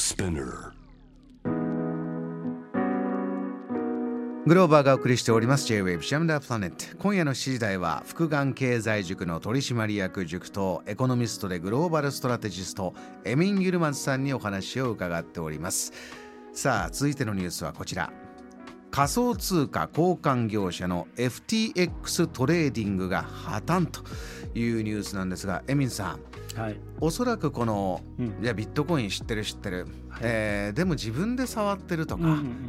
Spinner. グローバーがお送りしております J-Wave JAM THE PLANET。今夜の7時台は複眼経済塾の取締役塾頭エコノミストでグローバルストラテジストエミン・ユルマズさんにお話を伺っております。さあ続いてのニュースはこちら。仮想通貨交換業者の FTX トレーディングが破綻というニュースなんですがエミンさんはい、おそらくこの、うん。いやビットコイン知ってる知ってる、はい。えーでも自分で触ってるとか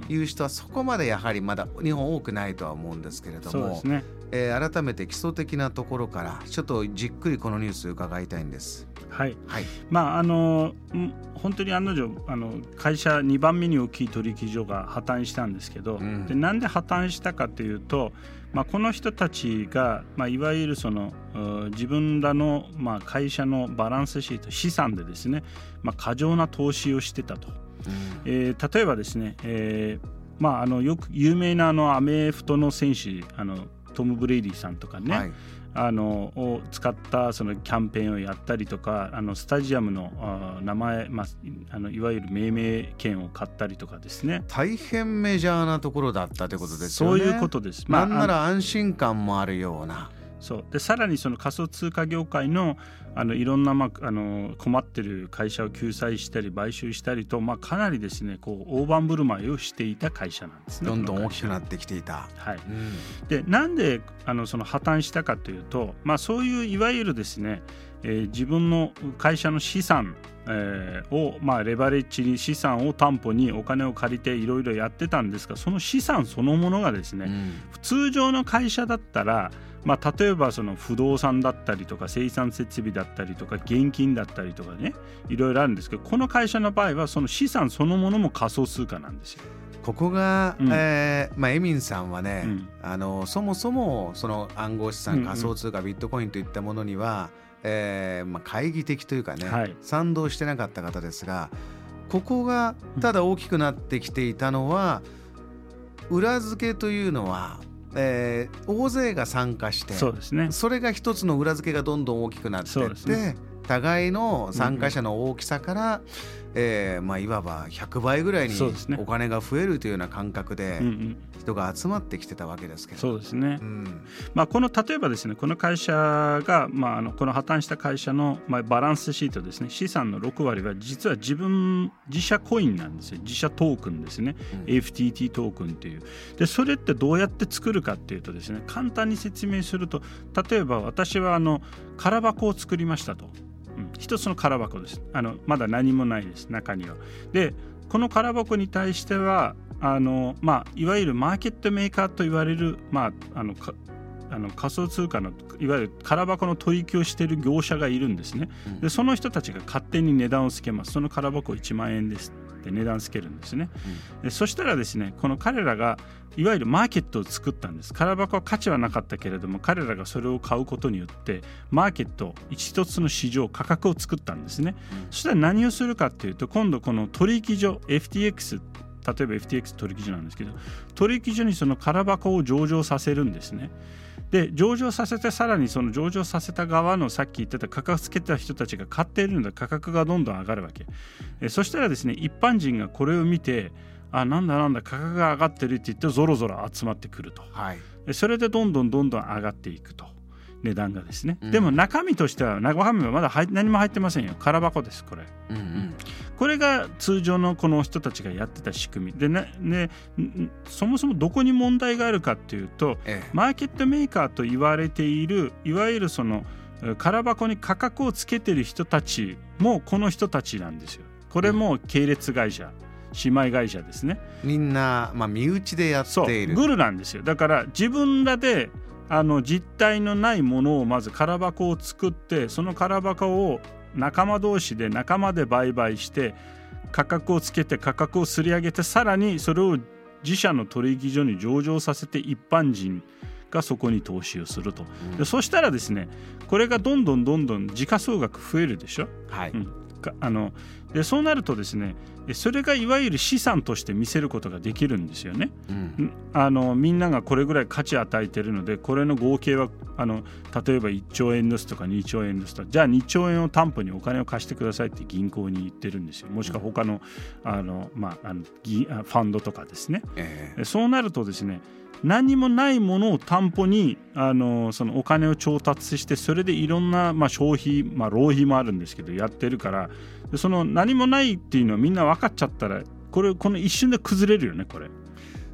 いう人はそこまでやはりまだ日本多くないとは思うんですけれども、ね。えー改めて基礎的なところからちょっとじっくりこのニュース伺いたいんです。はい。はい、まああのん本当に案の定あの会社2番目に大きい取引所が破綻したんですけど、うんでなんで破綻したかというと、まあ、この人たちが、まあ、いわゆるそのう自分らの、まあ、会社のバランスシート資産でですね、まあ、過剰な投資をしてたと。えー例えばですね、えーまあ、あのよく有名なあのアメフトの選手あのトム・ブレイディさんとかね、はいあのを使ったそのキャンペーンをやったりとかあのスタジアムのあ名前、まあ、あのいわゆる命名権を買ったりとかですね大変メジャーなところだったということですよね。そういうことです。なんなあのら安心感もあるような。そうでさらにその仮想通貨業界のあのいろんな、まあ、あの困ってる会社を救済したり買収したりと、まあ、かなりですねこう大盤振る舞いをしていた会社なんですね。どんどん大きくなってきていた。はい、うんでなんであのその破綻したかというと、まあ、そういういわゆるですね、えー自分の会社の資産、えーを、まあ、レバレッジに資産を担保にお金を借りていろいろやってたんですがその資産そのものがですね、うん通常の会社だったら、まあ、例えばその不動産だったりとか生産設備だったりとか現金だったりとかねいろいろあるんですけどこの会社の場合はその資産そのものも仮想通貨なんですよ。ここが、うん。えーまあ、エミンさんはね、うん。あのそもそもその暗号資産、うんうん。仮想通貨ビットコインといったものには、えーまあ、懐疑的というかね、はい。賛同してなかった方ですがここがただ大きくなってきていたのは、裏付けというのは、えー大勢が参加してそうですね。それが一つの裏付けがどんどん大きくなってそいって、ね。互いの参加者の大きさから、えーまあ、いわば100倍ぐらいにお金が増えるというような感覚で人が集まってきてたわけですけど。そうですね、うん。まあ、この例えばですねこの会社が、まあ、あのこの破綻した会社の、まあ、バランスシートですね。資産の6割は実は自分自社コインなんですよ。自社トークンですね、うん。FTT トークンっていう。でそれってどうやって作るかっていうとですね簡単に説明すると例えば私はあの空箱を作りましたと、うん、一つの空箱です。あのまだ何もないです。中には。でこの空箱に対してはあの、まあ、いわゆるマーケットメーカーと言われる、まあ、あのかあの仮想通貨のいわゆる空箱の取引をしている業者がいるんですね、うん。でその人たちが勝手に値段をつけます。その空箱1万円ですって値段つけるんですね、でそしたらですねこの彼らがいわゆるマーケットを作ったんです。空箱は価値はなかったけれども彼らがそれを買うことによってマーケット一つの市場価格を作ったんですね、そしたら何をするかっていうと今度この取引所 FTX 例えば FTX 取引所なんですけど取引所にその空箱を上場させるんですねで上場させてさらにその上場させた側のさっき言ってた価格つけた人たちが買っているので価格がどんどん上がるわけ。えそしたらですね一般人がこれを見てあなんだなんだ価格が上がってるって言ってぞろぞろ集まってくると。はい。えそれでどんどんどんどん上がっていくと値段がですね、うん。でも中身としては中身はまだ入何も入ってませんよ。空箱ですこれ。うんうん。これが通常のこの人たちがやってた仕組み。でねねんそもそもどこに問題があるかっていうとええ。マーケットメーカーと言われているいわゆるそのえ空箱に価格をつけてる人たちもこの人たちなんですよ。これも系列会社、姉妹会社ですね。みんな、まあ、身内でやっそうている。グルなんですよ。だから自分らであの実体のないものをまず空箱を作ってその空箱を仲間同士で仲間で売買して価格をつけて価格をすり上げてさらにそれを自社の取引所に上場させて一般人がそこに投資をすると、うんでそしたらですねこれがどんどんどんどん時価総額増えるでしょ。はい、うんあのでそうなるとですねそれがいわゆる資産として見せることができるんですよね。うん、あのみんながこれぐらい価値与えてるのでこれの合計はあの例えば1兆円ですとか2兆円ですとかじゃあ2兆円を担保にお金を貸してくださいって銀行に言ってるんですよもしくは他のあの、まあ、あのファンドとかですね。えー、そうなるとですね何もないものを担保にあのそのお金を調達してそれでいろんな、まあ、消費、まあ、浪費もあるんですけどやってるからその何もないっていうのはみんな分かっちゃったらこれこの一瞬で崩れるよねこれ。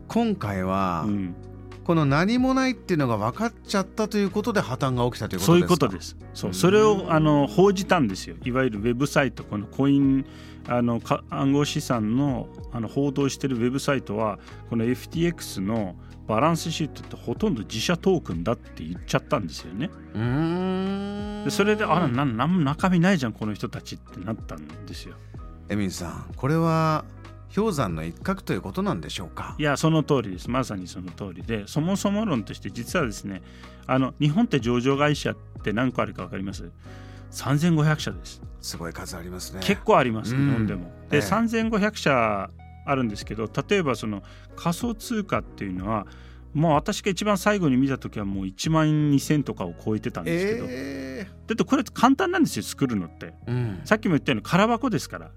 今回は、うん、この何もないっていうのが分かっちゃったということで破綻が起きたということですか？そういうことです。そうそれをあの報じたんですよいわゆるウェブサイトこのコインあの暗号資産のあの報道しているウェブサイトはこの FTX のバランスシートってほとんど自社トークンだって言っちゃったんですよね。でそれであら何も中身ないじゃんこの人たちってなったんですよ。エミンさんこれは氷山の一角ということなんでしょうか？いやその通りです。まさにその通りで。そもそも論として実はですねあの日本って上場会社って何個あるか分かります？3500社です。すごい数ありますね。結構あります、日本でも。で、ええ、3500社あるんですけど例えばその仮想通貨っていうのはまあ私が一番最後に見た時はもう1万2000とかを超えてたんですけど、えー、だってこれ簡単なんですよ作るのって、うん、さっきも言ったように空箱ですから。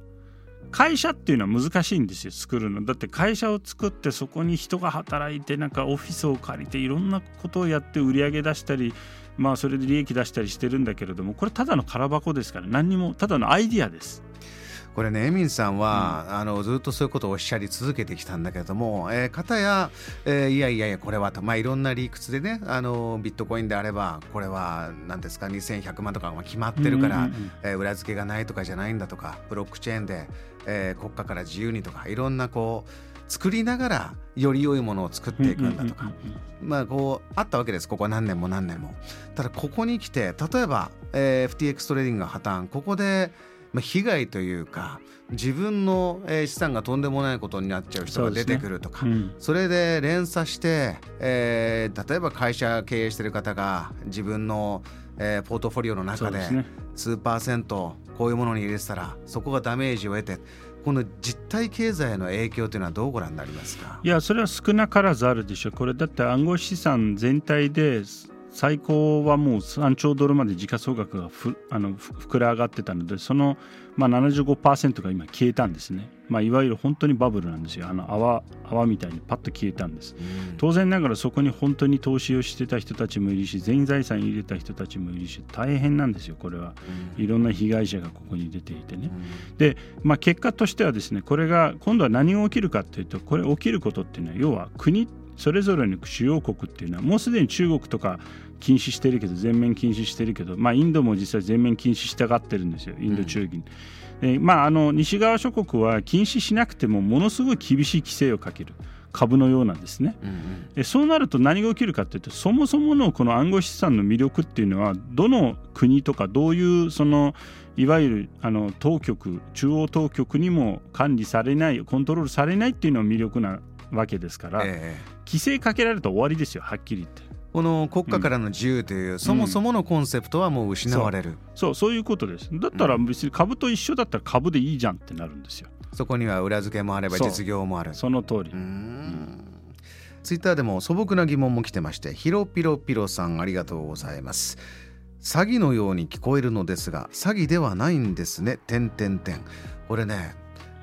会社っていうのは難しいんですよ作るの。だって会社を作ってそこに人が働いてなんかオフィスを借りていろんなことをやって売り上げ出したりまあそれで利益出したりしてるんだけれどもこれただの空箱ですから何にもただのアイディアですこれねエミンさんは、うん、あのずっとそういうことをおっしゃり続けてきたんだけれども、えー、方や、えー、いやいやいやこれはと、まあ、いろんな理屈でねあのビットコインであればこれは何ですか2100万とかが決まってるから、うえー、裏付けがないとかじゃないんだとかブロックチェーンで、えー、国家から自由にとかいろんなこう作りながらより良いものを作っていくんだとか、まあこうあったわけです。ここ何年も何年も。ただここに来て例えば、えー、FTX トレーディングが破綻。ここでまあ、被害というか自分の、えー、資産がとんでもないことになっちゃう人が出てくるとかそ、ねうん、それで連鎖して、えー、例えば会社経営してる方が自分の、えー、ポートフォリオの中で数パーセントこういうものに入れてたらそこがダメージを得てこの実体経済への影響というのはどうご覧になりますか？いやそれは少なからずあるでしょう。これだって暗号資産全体で最高はもう3兆ドルまで時価総額がふあの膨れ上がってたのでその、まあ、75%が今消えたんですね、まあ、いわゆる本当にバブルなんですよ。あの泡泡みたいにパッと消えたんです、うん、当然ながらそこに本当に投資をしてた人たちもいるし全財産入れた人たちもいるし大変なんですよこれは、うん、いろんな被害者がここに出ていてね、うん、で、まあ、結果としてはですねこれが今度は何が起きるかというとこれ起きることっていうのは要は国それぞれの主要国っていうのはもうすでに中国とか禁止してるけど全面禁止してるけど、まあ、インドも実際全面禁止したがってるんですよインド中銀。うん、まあ、あの西側諸国は禁止しなくてもものすごい厳しい規制をかける。株のようなんですね、うんうん、そうなると何が起きるかというとそもそものこの暗号資産の魅力っていうのはどの国とかどういうそのいわゆるあの当局中央当局にも管理されないコントロールされないっていうのが魅力なわけですから、えー、規制かけられると終わりですよはっきり言って。この国家からの自由という、うん、そもそものコンセプトはもう失われる、そうそういうことです。だったら別に株と一緒だったら株でいいじゃんってなるんですよ。そこには裏付けもあれば実業もある。その通り。ツイッターでも素朴な疑問も来てましてヒロピロピロさんありがとうございます。詐欺のように聞こえるのですが詐欺ではないんですね。点点点これね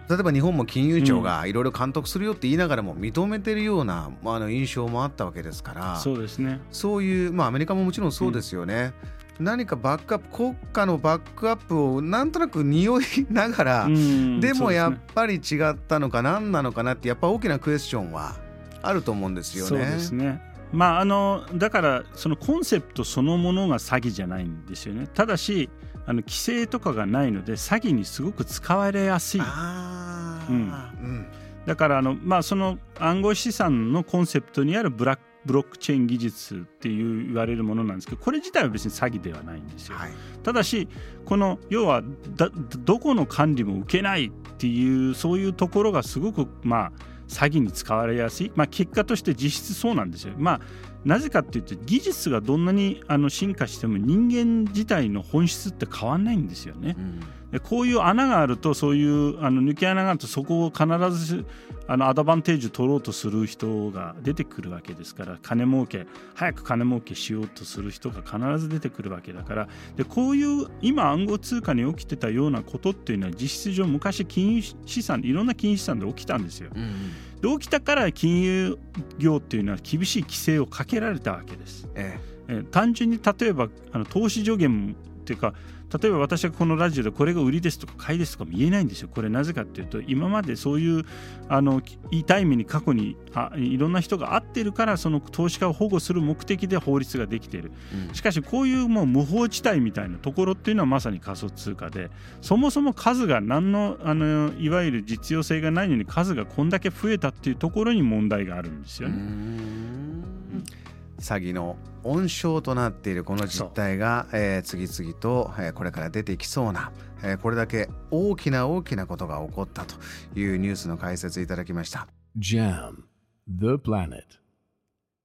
例えば日本も金融庁がいろいろ監督するよって言いながらも認めてるような、まあ、あの印象もあったわけですから。そうですね。そういう、まあ、アメリカももちろんそうですよね。うん、何かバックアップ国家のバックアップをなんとなく匂いながら、でもやっぱり違ったのか何なのかなってやっぱ大きなクエスチョンはあると思うんですよね。そうですね。まあ、あのだからそのコンセプトそのものが詐欺じゃないんですよね。ただしあの規制とかがないので詐欺にすごく使われやすい。うん、だからあの、まあ、その暗号資産のコンセプトにあるブラックブロックチェーン技術っていう言われるものなんですけどこれ自体は別に詐欺ではないんですよ、はい、ただしこの要はどこの管理も受けないっていうそういうところがすごくまあ詐欺に使われやすい、まあ、結果として実質そうなんですよ。まあなぜかっていうと技術がどんなにあの進化しても人間自体の本質って変わんないんですよね。うんこういう穴があるとそういうあの抜け穴があるとそこを必ずあのアドバンテージ取ろうとする人が出てくるわけですから金儲け早く金儲けしようとする人が必ず出てくるわけだからでこういう今暗号通貨に起きてたようなことっていうのは実質上昔金融資産いろんな金融資産で起きたんですよ。うんで起きたから金融業っていうのは厳しい規制をかけられたわけです。ええ、単純に例えばあの投資助言っていうか例えば私がこのラジオでこれが売りですとか買いですとかも言えないんですよ。これなぜかっていうと今までそういうあの痛い目に過去にあいろんな人が会ってるからその投資家を保護する目的で法律ができている、うん、しかしこういうもう無法地帯みたいなところっていうのはまさに仮想通貨でそもそも数が何のあのいわゆる実用性がないのに数がこんだけ増えたっていうところに問題があるんですよね。詐欺の温床となっているこの実態が、えー、次々と、えー、これから出てきそうな、えー、これだけ大きな大きなことが起こったというニュースの解説いただきました。JAM The Planet